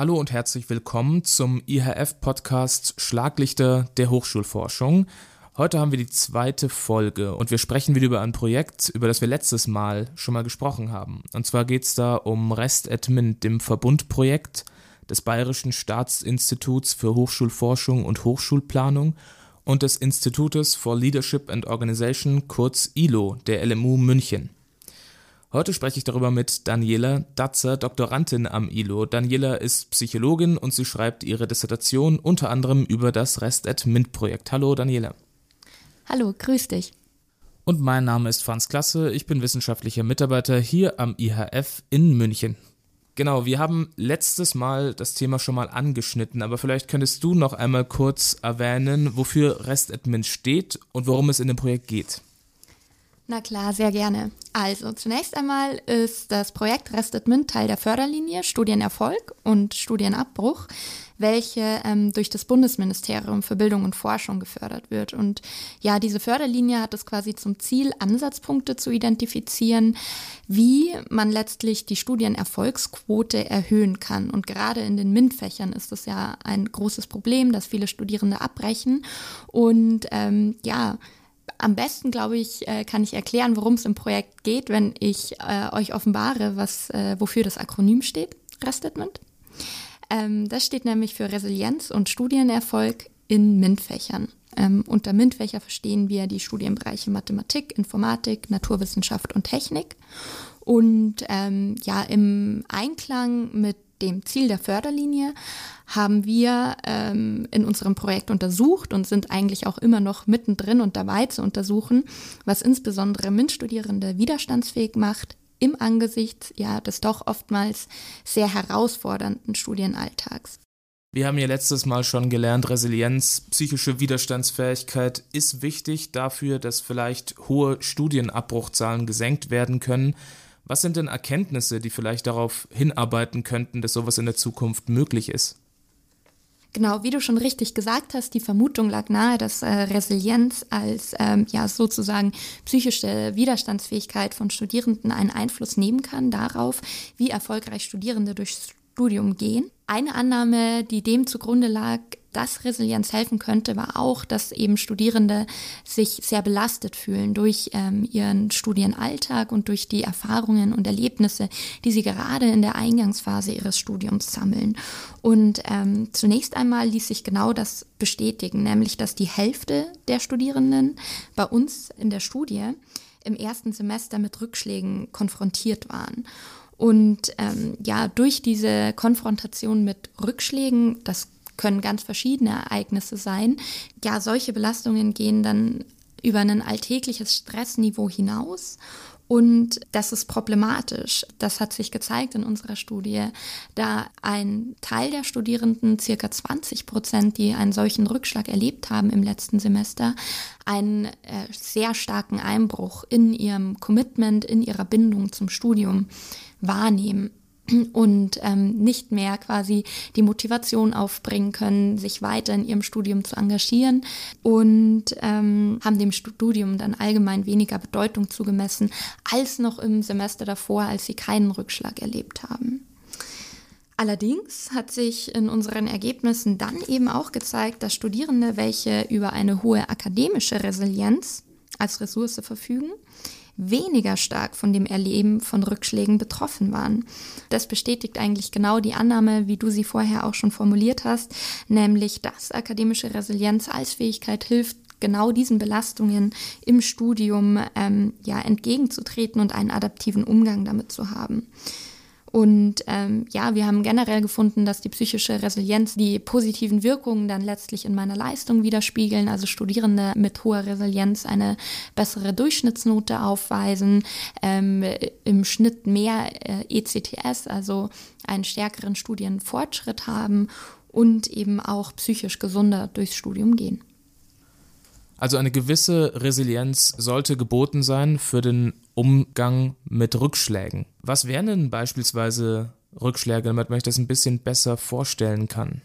Hallo und herzlich willkommen zum IHF-Podcast Schlaglichter der Hochschulforschung. Heute haben wir die zweite Folge und wir sprechen wieder über ein Projekt, über das wir letztes Mal schon mal gesprochen haben. Und zwar geht es da um RestAdmin, dem Verbundprojekt des Bayerischen Staatsinstituts für Hochschulforschung und Hochschulplanung und des Institutes for Leadership and Organization, kurz ILO, der LMU München. Heute spreche ich darüber mit Daniela Datzer, Doktorandin am ILO. Daniela ist Psychologin und sie schreibt ihre Dissertation unter anderem über das Rest at Mint Projekt. Hallo Daniela. Hallo, grüß dich. Und mein Name ist Franz Klasse, ich bin wissenschaftlicher Mitarbeiter hier am IHF in München. Genau, wir haben letztes Mal das Thema schon mal angeschnitten, aber vielleicht könntest du noch einmal kurz erwähnen, wofür Rest Admin steht und worum es in dem Projekt geht. Na klar, sehr gerne. Also zunächst einmal ist das Projekt RestAdmin Teil der Förderlinie Studienerfolg und Studienabbruch, welche ähm, durch das Bundesministerium für Bildung und Forschung gefördert wird. Und ja, diese Förderlinie hat es quasi zum Ziel, Ansatzpunkte zu identifizieren, wie man letztlich die Studienerfolgsquote erhöhen kann. Und gerade in den MINT-Fächern ist das ja ein großes Problem, dass viele Studierende abbrechen. Und ähm, ja, am besten, glaube ich, äh, kann ich erklären, worum es im Projekt geht, wenn ich äh, euch offenbare, was, äh, wofür das Akronym steht, Restedment. Ähm, das steht nämlich für Resilienz und Studienerfolg in MINT-Fächern. Ähm, unter MINT-Fächer verstehen wir die Studienbereiche Mathematik, Informatik, Naturwissenschaft und Technik. Und ähm, ja, im Einklang mit dem Ziel der Förderlinie haben wir ähm, in unserem Projekt untersucht und sind eigentlich auch immer noch mittendrin und dabei zu untersuchen, was insbesondere MINT-Studierende widerstandsfähig macht im Angesicht ja des doch oftmals sehr herausfordernden Studienalltags. Wir haben ja letztes Mal schon gelernt, Resilienz, psychische Widerstandsfähigkeit ist wichtig dafür, dass vielleicht hohe Studienabbruchzahlen gesenkt werden können. Was sind denn Erkenntnisse, die vielleicht darauf hinarbeiten könnten, dass sowas in der Zukunft möglich ist? Genau, wie du schon richtig gesagt hast, die Vermutung lag nahe, dass äh, Resilienz als ähm, ja sozusagen psychische Widerstandsfähigkeit von Studierenden einen Einfluss nehmen kann darauf, wie erfolgreich Studierende durchs Studium gehen. Eine Annahme, die dem zugrunde lag, dass Resilienz helfen könnte, war auch, dass eben Studierende sich sehr belastet fühlen durch ähm, ihren Studienalltag und durch die Erfahrungen und Erlebnisse, die sie gerade in der Eingangsphase ihres Studiums sammeln. Und ähm, zunächst einmal ließ sich genau das bestätigen, nämlich dass die Hälfte der Studierenden bei uns in der Studie im ersten Semester mit Rückschlägen konfrontiert waren. Und ähm, ja, durch diese Konfrontation mit Rückschlägen, das können ganz verschiedene Ereignisse sein. Ja, solche Belastungen gehen dann über ein alltägliches Stressniveau hinaus. Und das ist problematisch. Das hat sich gezeigt in unserer Studie, da ein Teil der Studierenden, circa 20 Prozent, die einen solchen Rückschlag erlebt haben im letzten Semester, einen äh, sehr starken Einbruch in ihrem Commitment, in ihrer Bindung zum Studium wahrnehmen und ähm, nicht mehr quasi die Motivation aufbringen können, sich weiter in ihrem Studium zu engagieren und ähm, haben dem Studium dann allgemein weniger Bedeutung zugemessen als noch im Semester davor, als sie keinen Rückschlag erlebt haben. Allerdings hat sich in unseren Ergebnissen dann eben auch gezeigt, dass Studierende, welche über eine hohe akademische Resilienz als Ressource verfügen, weniger stark von dem Erleben von Rückschlägen betroffen waren. Das bestätigt eigentlich genau die Annahme, wie du sie vorher auch schon formuliert hast, nämlich dass akademische Resilienz als Fähigkeit hilft, genau diesen Belastungen im Studium ähm, ja entgegenzutreten und einen adaptiven Umgang damit zu haben. Und ähm, ja, wir haben generell gefunden, dass die psychische Resilienz die positiven Wirkungen dann letztlich in meiner Leistung widerspiegeln. Also Studierende mit hoher Resilienz eine bessere Durchschnittsnote aufweisen, ähm, im Schnitt mehr äh, ECTS, also einen stärkeren Studienfortschritt haben und eben auch psychisch gesunder durchs Studium gehen. Also eine gewisse Resilienz sollte geboten sein für den Umgang mit Rückschlägen. Was wären denn beispielsweise Rückschläge, damit man sich das ein bisschen besser vorstellen kann?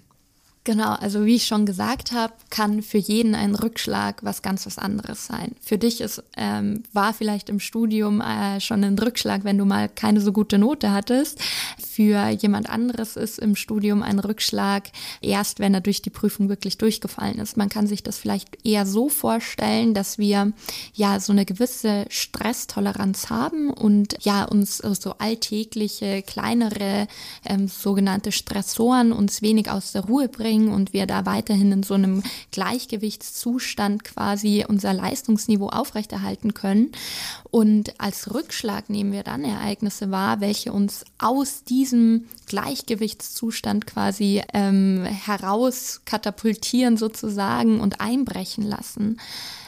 Genau, also wie ich schon gesagt habe, kann für jeden ein Rückschlag was ganz was anderes sein. Für dich ist, ähm, war vielleicht im Studium äh, schon ein Rückschlag, wenn du mal keine so gute Note hattest. Für jemand anderes ist im Studium ein Rückschlag erst, wenn er durch die Prüfung wirklich durchgefallen ist. Man kann sich das vielleicht eher so vorstellen, dass wir ja so eine gewisse Stresstoleranz haben und ja uns so alltägliche, kleinere ähm, sogenannte Stressoren uns wenig aus der Ruhe bringen bringen und wir da weiterhin in so einem Gleichgewichtszustand quasi unser Leistungsniveau aufrechterhalten können. Und als Rückschlag nehmen wir dann Ereignisse wahr, welche uns aus diesem Gleichgewichtszustand quasi ähm, heraus katapultieren sozusagen und einbrechen lassen.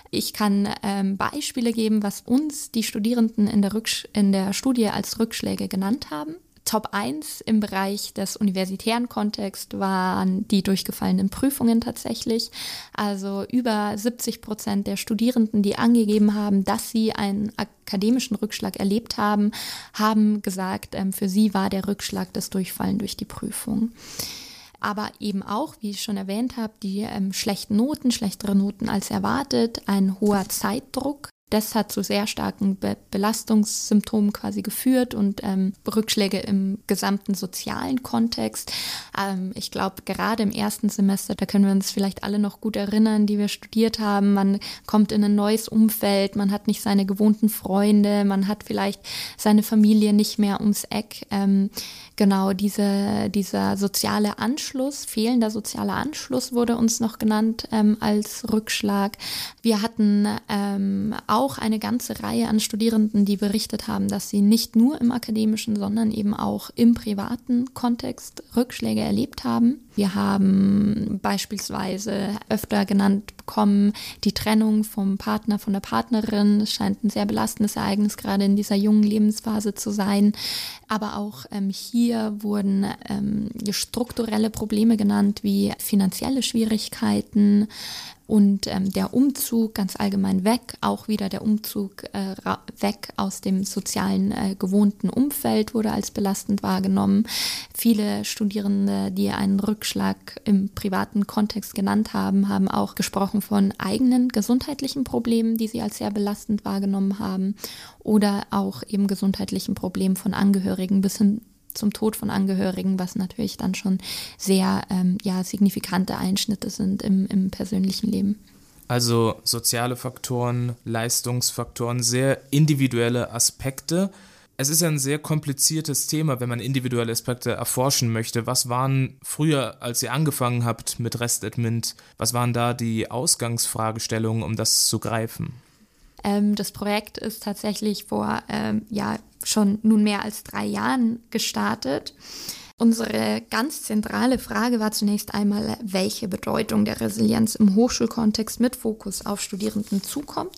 Ich kann ähm, Beispiele geben, was uns die Studierenden in der, in der Studie als Rückschläge genannt haben. Top 1 im Bereich des universitären Kontexts waren die durchgefallenen Prüfungen tatsächlich. Also über 70 Prozent der Studierenden, die angegeben haben, dass sie einen akademischen Rückschlag erlebt haben, haben gesagt, ähm, für sie war der Rückschlag das Durchfallen durch die Prüfung aber eben auch, wie ich schon erwähnt habe, die ähm, schlechten Noten, schlechtere Noten als erwartet, ein hoher Zeitdruck, das hat zu sehr starken Be Belastungssymptomen quasi geführt und ähm, Rückschläge im gesamten sozialen Kontext. Ähm, ich glaube, gerade im ersten Semester, da können wir uns vielleicht alle noch gut erinnern, die wir studiert haben. Man kommt in ein neues Umfeld, man hat nicht seine gewohnten Freunde, man hat vielleicht seine Familie nicht mehr ums Eck. Ähm, genau, diese, dieser soziale Anschluss, fehlender sozialer Anschluss wurde uns noch genannt ähm, als Rückschlag. Wir hatten ähm, auch eine ganze Reihe an Studierenden, die berichtet haben, dass sie nicht nur im akademischen, sondern eben auch im privaten Kontext Rückschläge erlebt haben. Wir haben beispielsweise öfter genannt bekommen, die Trennung vom Partner, von der Partnerin. Scheint ein sehr belastendes Ereignis gerade in dieser jungen Lebensphase zu sein. Aber auch ähm, hier wurden ähm, strukturelle Probleme genannt, wie finanzielle Schwierigkeiten, und ähm, der Umzug ganz allgemein weg, auch wieder der Umzug äh, weg aus dem sozialen äh, gewohnten Umfeld wurde als belastend wahrgenommen. Viele Studierende, die einen Rückschlag im privaten Kontext genannt haben, haben auch gesprochen von eigenen gesundheitlichen Problemen, die sie als sehr belastend wahrgenommen haben oder auch eben gesundheitlichen Problemen von Angehörigen bis hin zum Tod von Angehörigen, was natürlich dann schon sehr ähm, ja, signifikante Einschnitte sind im, im persönlichen Leben. Also soziale Faktoren, Leistungsfaktoren, sehr individuelle Aspekte. Es ist ja ein sehr kompliziertes Thema, wenn man individuelle Aspekte erforschen möchte. Was waren früher, als ihr angefangen habt mit REST-Admint, was waren da die Ausgangsfragestellungen, um das zu greifen? Ähm, das Projekt ist tatsächlich vor ähm, ja, schon nun mehr als drei Jahren gestartet. Unsere ganz zentrale Frage war zunächst einmal, welche Bedeutung der Resilienz im Hochschulkontext mit Fokus auf Studierenden zukommt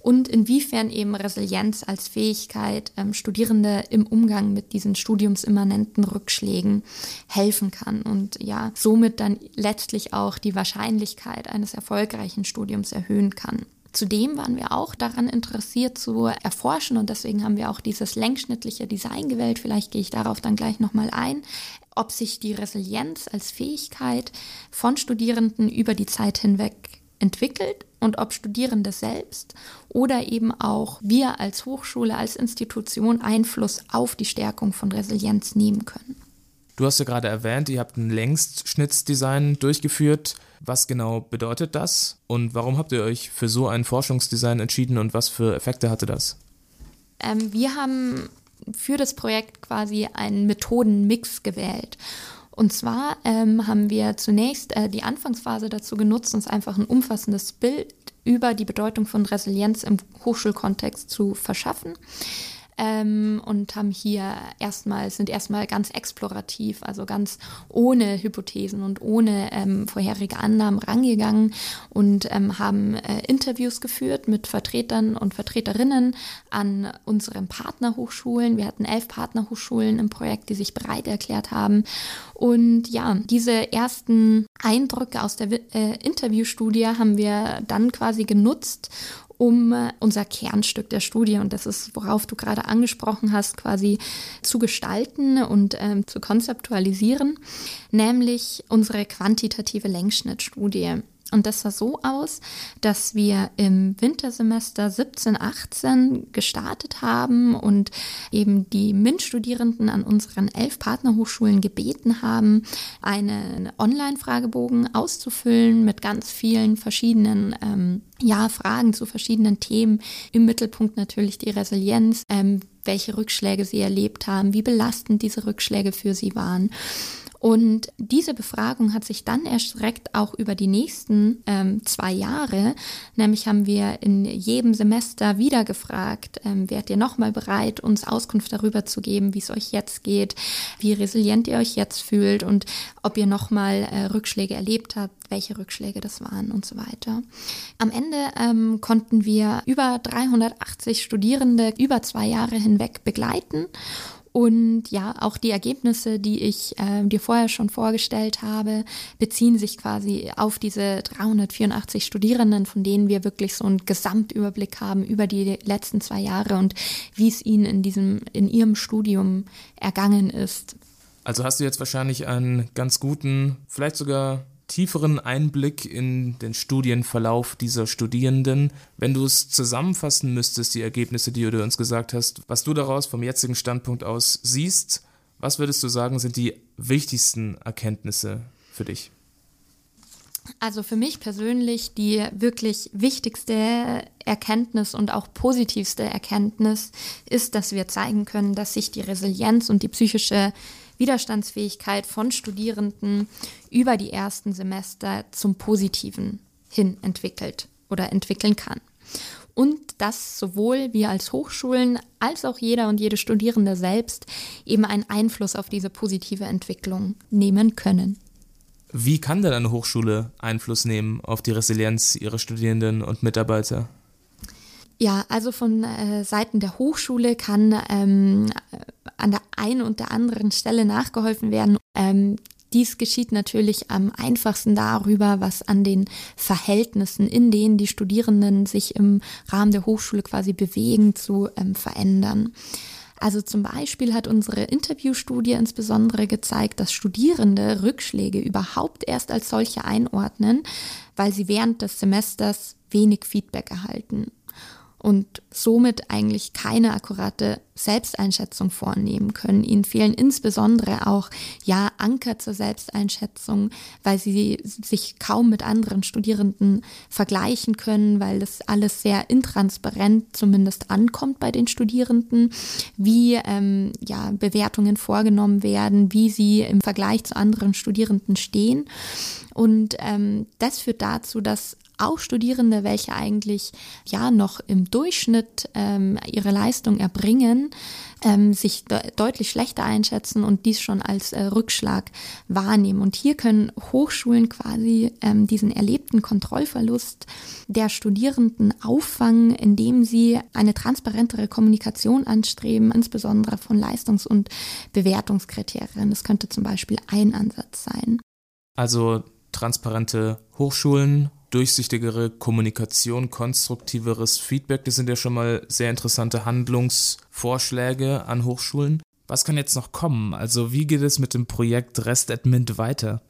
und inwiefern eben Resilienz als Fähigkeit ähm, Studierende im Umgang mit diesen studiumsimmanenten Rückschlägen helfen kann und ja, somit dann letztlich auch die Wahrscheinlichkeit eines erfolgreichen Studiums erhöhen kann. Zudem waren wir auch daran interessiert zu erforschen und deswegen haben wir auch dieses längsschnittliche Design gewählt. Vielleicht gehe ich darauf dann gleich nochmal ein, ob sich die Resilienz als Fähigkeit von Studierenden über die Zeit hinweg entwickelt und ob Studierende selbst oder eben auch wir als Hochschule, als Institution Einfluss auf die Stärkung von Resilienz nehmen können. Du hast ja gerade erwähnt, ihr habt ein Längsschnittsdesign durchgeführt. Was genau bedeutet das und warum habt ihr euch für so ein Forschungsdesign entschieden und was für Effekte hatte das? Ähm, wir haben für das Projekt quasi einen Methodenmix gewählt. Und zwar ähm, haben wir zunächst äh, die Anfangsphase dazu genutzt, uns einfach ein umfassendes Bild über die Bedeutung von Resilienz im Hochschulkontext zu verschaffen ähm, und haben hier erstmal, sind erstmal ganz explorativ, also ganz ohne Hypothesen und ohne ähm, vorherige Annahmen rangegangen und ähm, haben äh, Interviews geführt mit Vertretern und Vertreterinnen an unseren Partnerhochschulen. Wir hatten elf Partnerhochschulen im Projekt, die sich bereit erklärt haben. Und ja, diese ersten Eindrücke aus der äh, Interviewstudie haben wir dann quasi genutzt, um äh, unser Kernstück der Studie, und das ist, worauf du gerade angesprochen hast, quasi zu gestalten und ähm, zu konzeptualisieren, nämlich unsere quantitative Längsschnittstudie. Und das sah so aus, dass wir im Wintersemester 17, 18 gestartet haben und eben die MINT-Studierenden an unseren elf Partnerhochschulen gebeten haben, einen Online-Fragebogen auszufüllen mit ganz vielen verschiedenen ähm, ja, Fragen zu verschiedenen Themen. Im Mittelpunkt natürlich die Resilienz, ähm, welche Rückschläge sie erlebt haben, wie belastend diese Rückschläge für sie waren. Und diese Befragung hat sich dann erstreckt auch über die nächsten ähm, zwei Jahre. Nämlich haben wir in jedem Semester wieder gefragt, ähm, wärt ihr nochmal bereit, uns Auskunft darüber zu geben, wie es euch jetzt geht, wie resilient ihr euch jetzt fühlt und ob ihr nochmal äh, Rückschläge erlebt habt, welche Rückschläge das waren und so weiter. Am Ende ähm, konnten wir über 380 Studierende über zwei Jahre hinweg begleiten und ja, auch die Ergebnisse, die ich äh, dir vorher schon vorgestellt habe, beziehen sich quasi auf diese 384 Studierenden, von denen wir wirklich so einen Gesamtüberblick haben über die letzten zwei Jahre und wie es ihnen in diesem, in ihrem Studium ergangen ist. Also hast du jetzt wahrscheinlich einen ganz guten, vielleicht sogar tieferen Einblick in den Studienverlauf dieser Studierenden. Wenn du es zusammenfassen müsstest, die Ergebnisse, die du uns gesagt hast, was du daraus vom jetzigen Standpunkt aus siehst, was würdest du sagen, sind die wichtigsten Erkenntnisse für dich? Also für mich persönlich die wirklich wichtigste Erkenntnis und auch positivste Erkenntnis ist, dass wir zeigen können, dass sich die Resilienz und die psychische Widerstandsfähigkeit von Studierenden über die ersten Semester zum Positiven hin entwickelt oder entwickeln kann. Und dass sowohl wir als Hochschulen als auch jeder und jede Studierende selbst eben einen Einfluss auf diese positive Entwicklung nehmen können. Wie kann denn eine Hochschule Einfluss nehmen auf die Resilienz ihrer Studierenden und Mitarbeiter? Ja, also von äh, Seiten der Hochschule kann ähm, an der einen und der anderen Stelle nachgeholfen werden. Ähm, dies geschieht natürlich am einfachsten darüber, was an den Verhältnissen, in denen die Studierenden sich im Rahmen der Hochschule quasi bewegen, zu ähm, verändern. Also zum Beispiel hat unsere Interviewstudie insbesondere gezeigt, dass Studierende Rückschläge überhaupt erst als solche einordnen, weil sie während des Semesters wenig Feedback erhalten und somit eigentlich keine akkurate Selbsteinschätzung vornehmen können. Ihnen fehlen insbesondere auch ja Anker zur Selbsteinschätzung, weil sie sich kaum mit anderen Studierenden vergleichen können, weil das alles sehr intransparent zumindest ankommt bei den Studierenden, wie ähm, ja Bewertungen vorgenommen werden, wie sie im Vergleich zu anderen Studierenden stehen. Und ähm, das führt dazu, dass auch Studierende, welche eigentlich ja noch im Durchschnitt ähm, ihre Leistung erbringen, ähm, sich de deutlich schlechter einschätzen und dies schon als äh, Rückschlag wahrnehmen. Und hier können Hochschulen quasi ähm, diesen erlebten Kontrollverlust der Studierenden auffangen, indem sie eine transparentere Kommunikation anstreben, insbesondere von Leistungs- und Bewertungskriterien. Das könnte zum Beispiel ein Ansatz sein. Also transparente Hochschulen durchsichtigere Kommunikation, konstruktiveres Feedback. Das sind ja schon mal sehr interessante Handlungsvorschläge an Hochschulen. Was kann jetzt noch kommen? Also wie geht es mit dem Projekt RestAdmint weiter?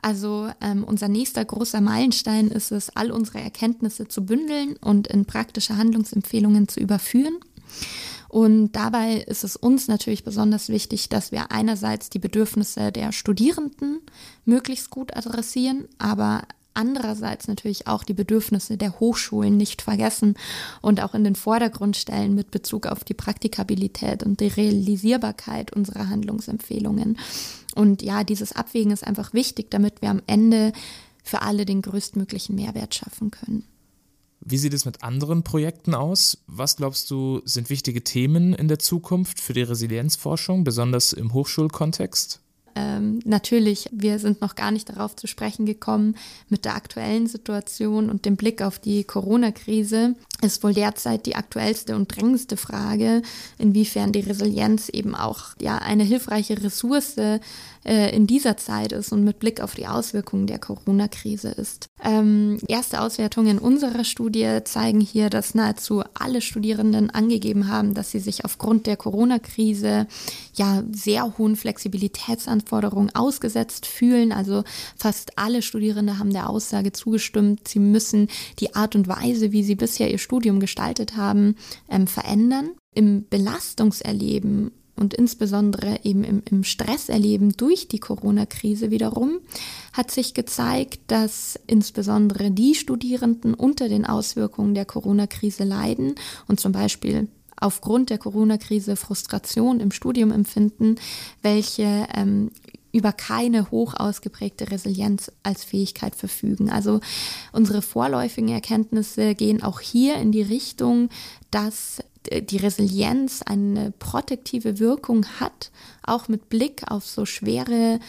Also ähm, unser nächster großer Meilenstein ist es, all unsere Erkenntnisse zu bündeln und in praktische Handlungsempfehlungen zu überführen. Und dabei ist es uns natürlich besonders wichtig, dass wir einerseits die Bedürfnisse der Studierenden möglichst gut adressieren, aber andererseits natürlich auch die Bedürfnisse der Hochschulen nicht vergessen und auch in den Vordergrund stellen mit Bezug auf die Praktikabilität und die Realisierbarkeit unserer Handlungsempfehlungen. Und ja, dieses Abwägen ist einfach wichtig, damit wir am Ende für alle den größtmöglichen Mehrwert schaffen können. Wie sieht es mit anderen Projekten aus? Was glaubst du, sind wichtige Themen in der Zukunft für die Resilienzforschung, besonders im Hochschulkontext? Ähm, natürlich, wir sind noch gar nicht darauf zu sprechen gekommen mit der aktuellen Situation und dem Blick auf die Corona-Krise. Ist wohl derzeit die aktuellste und drängendste Frage, inwiefern die Resilienz eben auch ja eine hilfreiche Ressource äh, in dieser Zeit ist und mit Blick auf die Auswirkungen der Corona-Krise ist. Ähm, erste Auswertungen unserer Studie zeigen hier, dass nahezu alle Studierenden angegeben haben, dass sie sich aufgrund der Corona-Krise ja sehr hohen Flexibilitätsanforderungen ausgesetzt fühlen. Also fast alle Studierende haben der Aussage zugestimmt, sie müssen die Art und Weise, wie sie bisher ihr Studium gestaltet haben, ähm, verändern. Im Belastungserleben und insbesondere eben im, im Stresserleben durch die Corona-Krise wiederum hat sich gezeigt, dass insbesondere die Studierenden unter den Auswirkungen der Corona-Krise leiden und zum Beispiel aufgrund der Corona-Krise Frustration im Studium empfinden, welche ähm, über keine hoch ausgeprägte Resilienz als Fähigkeit verfügen. Also unsere vorläufigen Erkenntnisse gehen auch hier in die Richtung, dass die Resilienz eine protektive Wirkung hat, auch mit Blick auf so schwere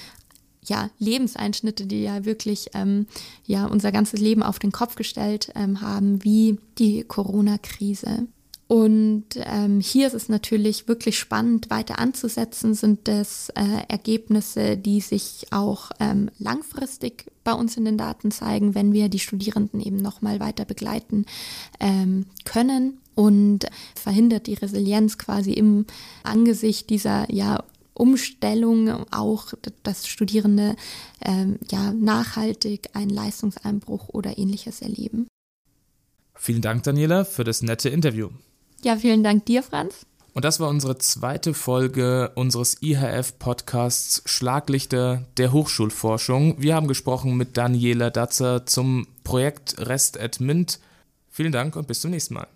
ja, Lebenseinschnitte, die ja wirklich ähm, ja, unser ganzes Leben auf den Kopf gestellt ähm, haben, wie die Corona-Krise. Und ähm, hier ist es natürlich wirklich spannend, weiter anzusetzen, sind es äh, Ergebnisse, die sich auch ähm, langfristig bei uns in den Daten zeigen, wenn wir die Studierenden eben nochmal weiter begleiten ähm, können und verhindert die Resilienz quasi im Angesicht dieser ja Umstellung auch, dass Studierende ähm, ja nachhaltig einen Leistungseinbruch oder ähnliches erleben. Vielen Dank, Daniela, für das nette Interview. Ja, vielen Dank dir, Franz. Und das war unsere zweite Folge unseres IHF-Podcasts Schlaglichter der Hochschulforschung. Wir haben gesprochen mit Daniela Datzer zum Projekt Rest at Mint. Vielen Dank und bis zum nächsten Mal.